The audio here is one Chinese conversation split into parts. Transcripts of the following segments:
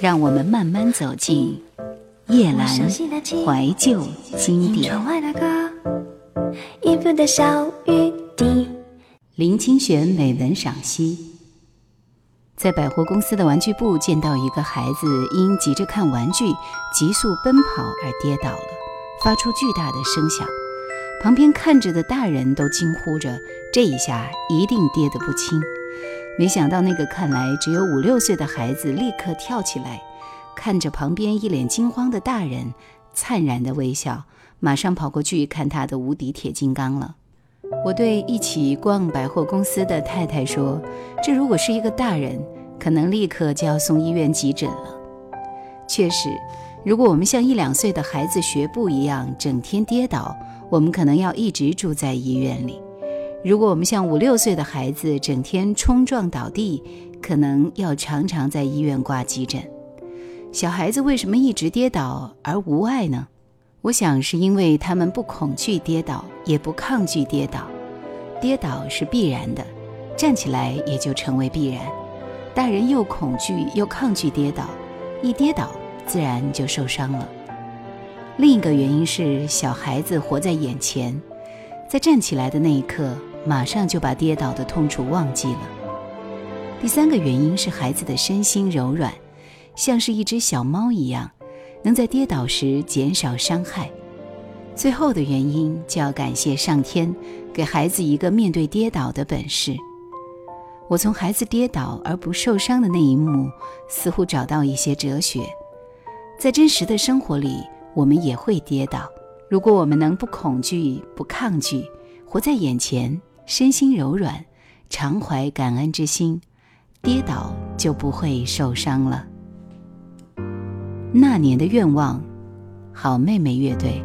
让我们慢慢走进叶阑怀旧经典。林清玄美文赏析：在百货公司的玩具部见到一个孩子因急着看玩具，急速奔跑而跌倒了，发出巨大的声响。旁边看着的大人都惊呼着：“这一下一定跌得不轻。”没想到，那个看来只有五六岁的孩子立刻跳起来，看着旁边一脸惊慌的大人，灿然的微笑，马上跑过去看他的无敌铁金刚了。我对一起逛百货公司的太太说：“这如果是一个大人，可能立刻就要送医院急诊了。”确实，如果我们像一两岁的孩子学步一样整天跌倒，我们可能要一直住在医院里。如果我们像五六岁的孩子整天冲撞倒地，可能要常常在医院挂急诊。小孩子为什么一直跌倒而无碍呢？我想是因为他们不恐惧跌倒，也不抗拒跌倒。跌倒是必然的，站起来也就成为必然。大人又恐惧又抗拒跌倒，一跌倒自然就受伤了。另一个原因是小孩子活在眼前，在站起来的那一刻。马上就把跌倒的痛楚忘记了。第三个原因是孩子的身心柔软，像是一只小猫一样，能在跌倒时减少伤害。最后的原因就要感谢上天，给孩子一个面对跌倒的本事。我从孩子跌倒而不受伤的那一幕，似乎找到一些哲学。在真实的生活里，我们也会跌倒。如果我们能不恐惧、不抗拒，活在眼前。身心柔软，常怀感恩之心，跌倒就不会受伤了。那年的愿望，好妹妹乐队。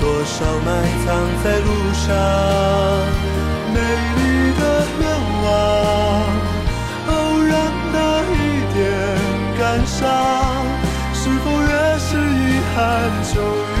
多少埋藏在路上？美丽的愿望，偶然的一点感伤，是否越是遗憾就越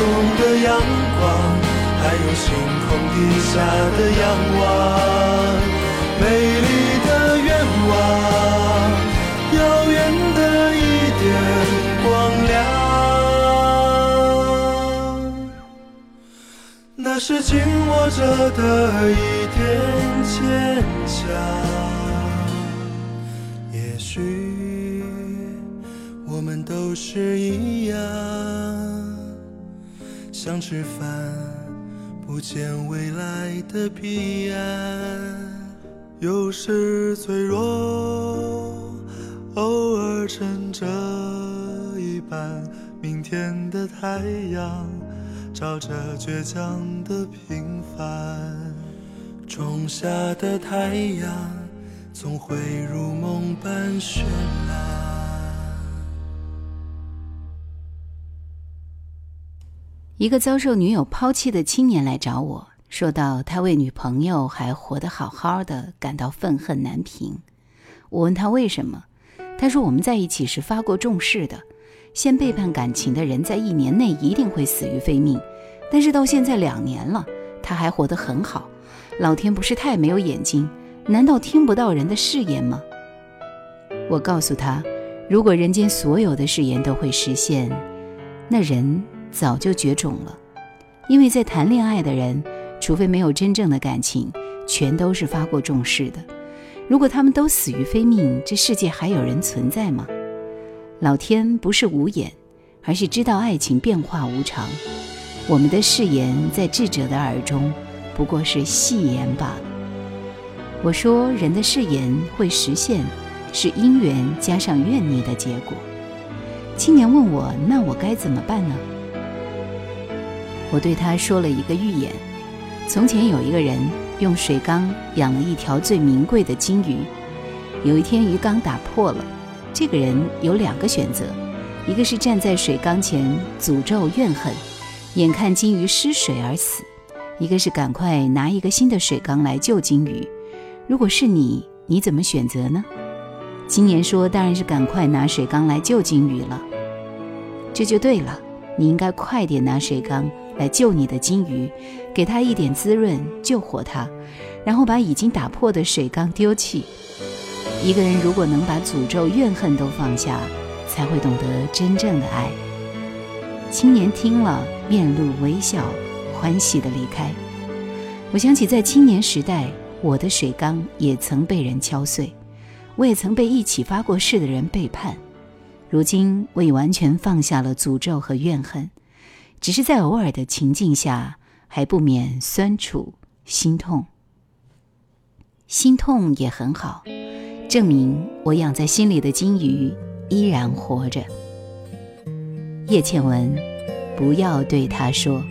中的阳光，还有星空底下的仰望，美丽的愿望，遥远的一点光亮，那是紧握着的一点坚强。也许我们都是一样，想吃饭，不见未来的彼岸。有时脆弱，偶尔撑着一半。明天的太阳，照着倔强的平凡。种下的太阳。总会如梦般绚烂。一个遭受女友抛弃的青年来找我说到：“他为女朋友还活得好好的，感到愤恨难平。”我问他为什么，他说：“我们在一起时发过重誓的，先背叛感情的人在一年内一定会死于非命，但是到现在两年了，他还活得很好，老天不是太没有眼睛？”难道听不到人的誓言吗？我告诉他，如果人间所有的誓言都会实现，那人早就绝种了。因为在谈恋爱的人，除非没有真正的感情，全都是发过重誓的。如果他们都死于非命，这世界还有人存在吗？老天不是无眼，而是知道爱情变化无常。我们的誓言在智者的耳中，不过是戏言罢了。我说，人的誓言会实现，是因缘加上怨孽的结果。青年问我：“那我该怎么办呢？”我对他说了一个寓言：从前有一个人用水缸养了一条最名贵的金鱼。有一天鱼缸打破了，这个人有两个选择：一个是站在水缸前诅咒怨恨，眼看金鱼失水而死；一个是赶快拿一个新的水缸来救金鱼。如果是你，你怎么选择呢？青年说：“当然是赶快拿水缸来救金鱼了。”这就对了，你应该快点拿水缸来救你的金鱼，给它一点滋润，救活它，然后把已经打破的水缸丢弃。一个人如果能把诅咒、怨恨都放下，才会懂得真正的爱。青年听了，面露微笑，欢喜地离开。我想起在青年时代。我的水缸也曾被人敲碎，我也曾被一起发过誓的人背叛。如今我已完全放下了诅咒和怨恨，只是在偶尔的情境下，还不免酸楚、心痛。心痛也很好，证明我养在心里的金鱼依然活着。叶倩文，不要对他说。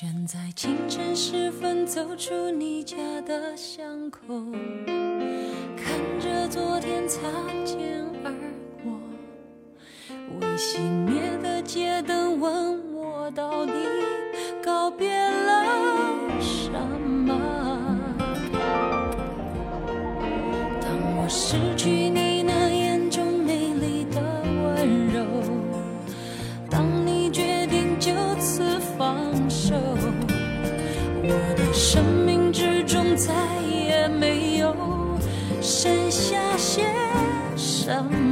选在清晨时分走出你家的巷口，看着昨天擦肩而过，未熄什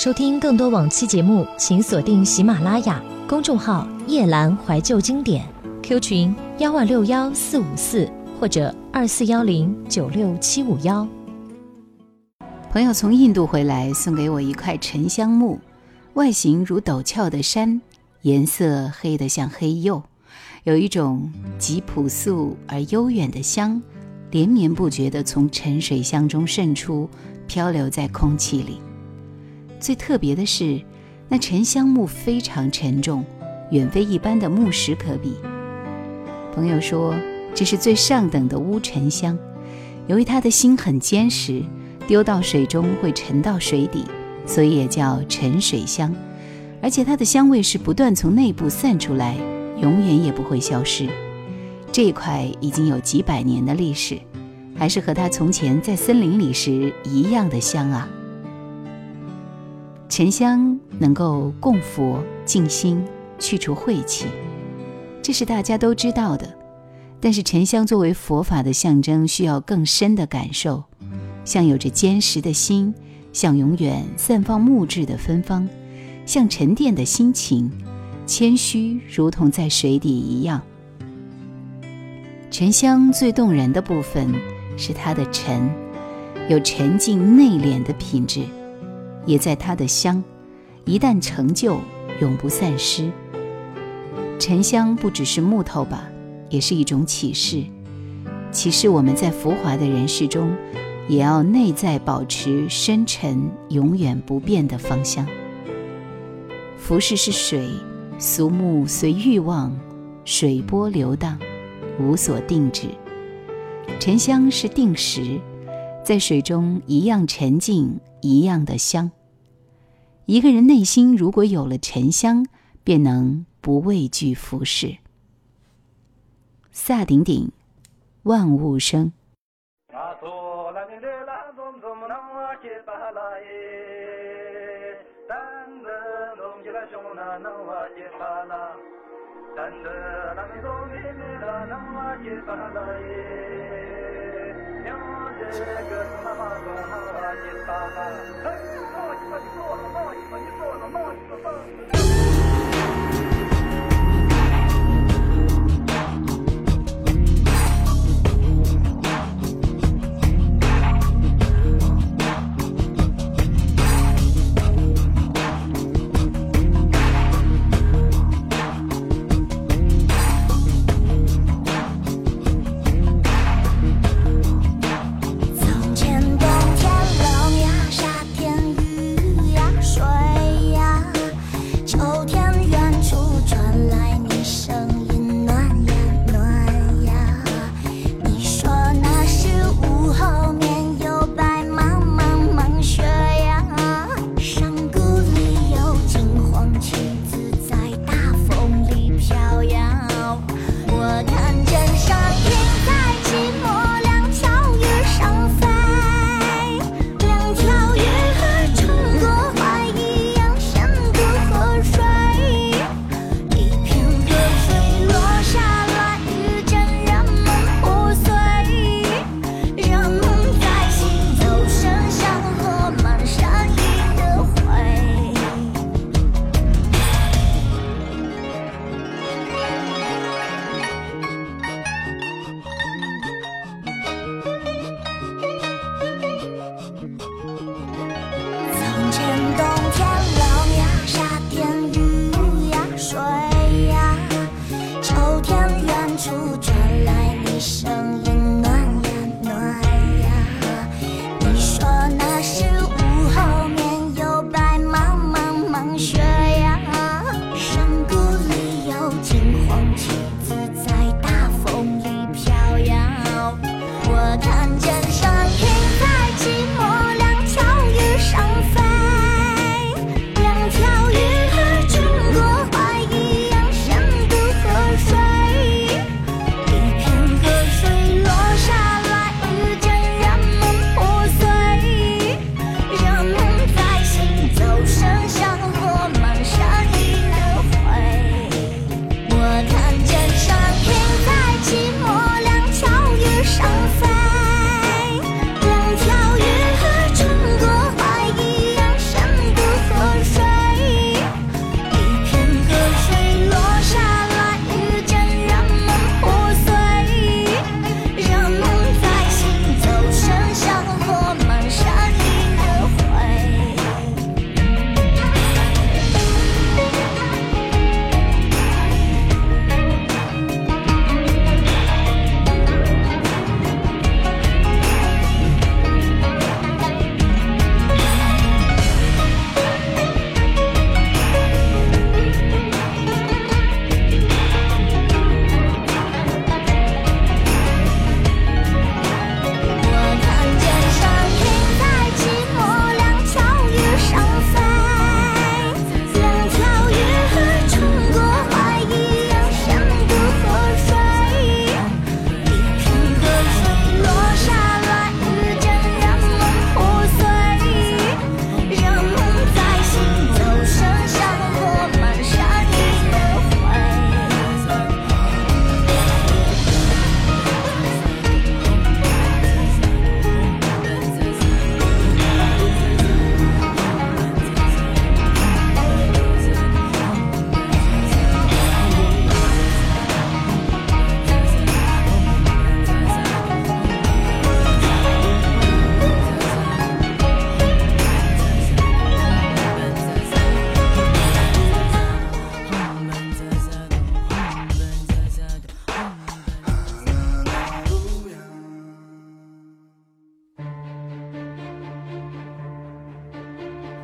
收听更多往期节目，请锁定喜马拉雅公众号“夜阑怀旧经典 ”，Q 群幺二六幺四五四或者二四幺零九六七五幺。朋友从印度回来，送给我一块沉香木，外形如陡峭的山，颜色黑得像黑釉，有一种极朴素而悠远的香，连绵不绝地从沉水香中渗出，漂流在空气里。最特别的是，那沉香木非常沉重，远非一般的木石可比。朋友说，这是最上等的乌沉香，由于它的心很坚实，丢到水中会沉到水底，所以也叫沉水香。而且它的香味是不断从内部散出来，永远也不会消失。这一块已经有几百年的历史，还是和它从前在森林里时一样的香啊。沉香能够供佛、静心、去除晦气，这是大家都知道的。但是沉香作为佛法的象征，需要更深的感受，像有着坚实的心，像永远散放木质的芬芳，像沉淀的心情，谦虚如同在水底一样。沉香最动人的部分是它的沉，有沉静内敛的品质。也在它的香，一旦成就，永不散失。沉香不只是木头吧，也是一种启示，启示我们在浮华的人世中，也要内在保持深沉、永远不变的芳香。浮世是水，俗木随欲望，水波流荡，无所定止。沉香是定时，在水中一样沉静。一样的香。一个人内心如果有了沉香，便能不畏惧浮世。萨顶顶，万物生。这个是嘛嘛噶哈啊吧做了吧做了吧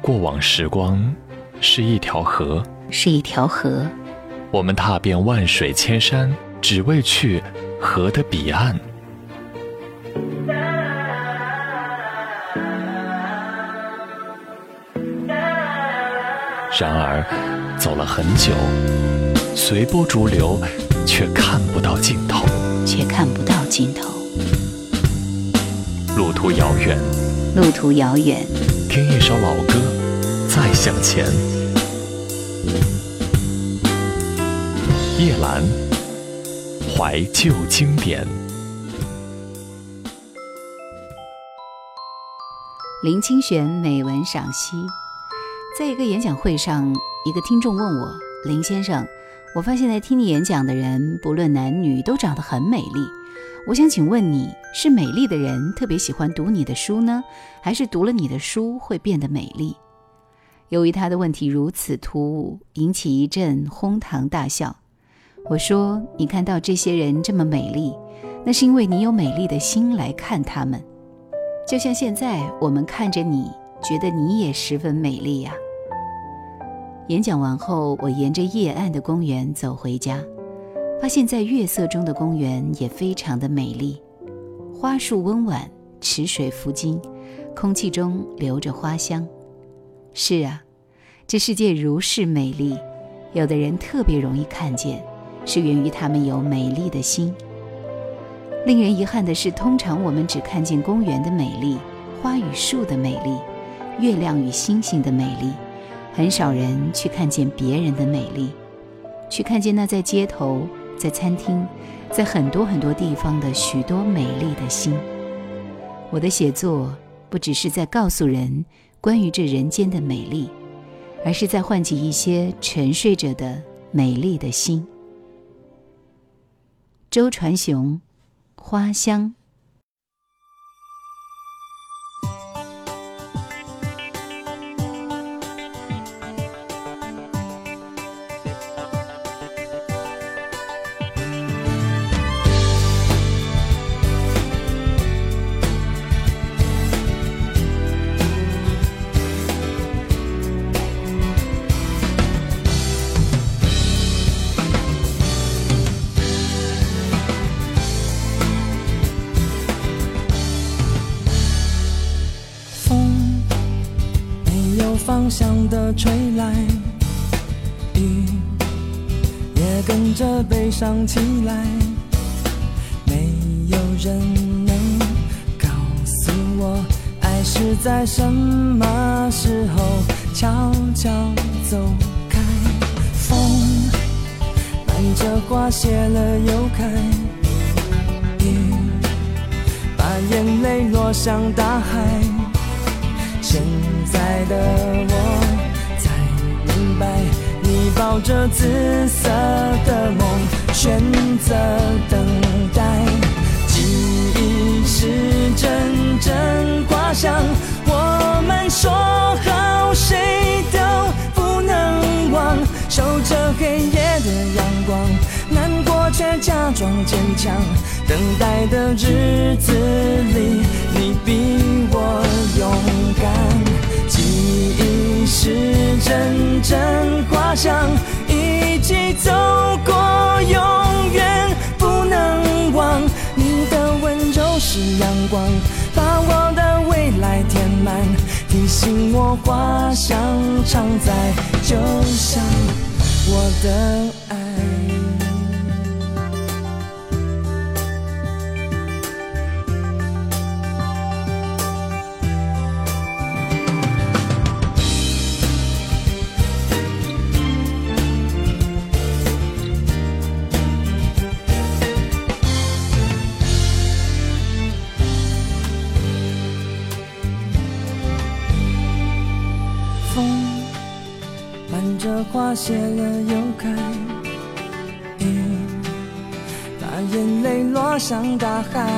过往时光是一条河，是一条河。我们踏遍万水千山，只为去河的彼岸。然而，走了很久，随波逐流，却看不到尽头。却看不到尽头。路途遥远，路途遥远，听一首老歌，再向前。叶阑怀旧经典。林清玄美文赏析，在一个演讲会上，一个听众问我：“林先生，我发现在听你演讲的人，不论男女，都长得很美丽。我想请问你是美丽的人特别喜欢读你的书呢，还是读了你的书会变得美丽？”由于他的问题如此突兀，引起一阵哄堂大笑。我说：“你看到这些人这么美丽，那是因为你有美丽的心来看他们。”就像现在我们看着你，觉得你也十分美丽呀。演讲完后，我沿着夜暗的公园走回家，发现在月色中的公园也非常的美丽，花树温婉，池水浮金，空气中留着花香。是啊，这世界如是美丽，有的人特别容易看见，是源于他们有美丽的心。令人遗憾的是，通常我们只看见公园的美丽、花与树的美丽、月亮与星星的美丽，很少人去看见别人的美丽，去看见那在街头、在餐厅、在很多很多地方的许多美丽的心。我的写作不只是在告诉人关于这人间的美丽，而是在唤起一些沉睡着的美丽的心。周传雄。花香。着悲伤起来。没有人能告诉我，爱是在什么时候悄悄走开。风伴着花谢了又开，雨把眼泪落向大海。现在的我，抱着紫色的梦，选择等待。记忆是阵阵花香，我们说好谁都不能忘，守着黑夜的阳光，难过却假装坚强。等待的日子里，你比我勇敢。记忆是阵阵花香，一起走过，永远不能忘。你的温柔是阳光，把我的未来填满，提醒我花香常在，就像我的爱。谢了又开，把眼泪落向大海。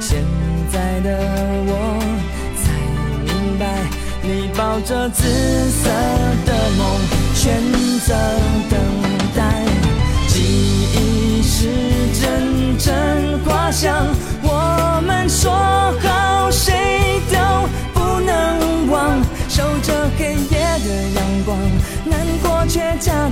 现在的我才明白，你抱着紫色的梦，选择等待。记忆是阵阵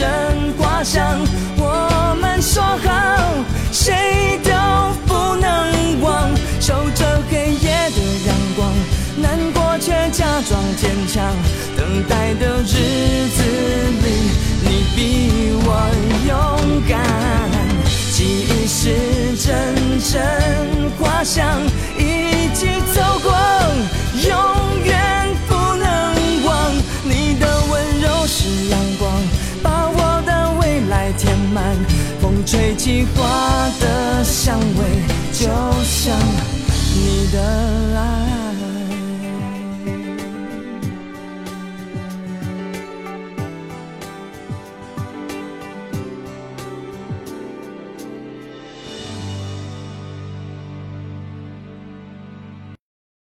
阵花香，我们说好，谁都不能忘。守着黑夜的阳光，难过却假装坚强。等待的日子里，你比我勇敢。记忆是阵阵花香，吹起花的香味，就像你的爱。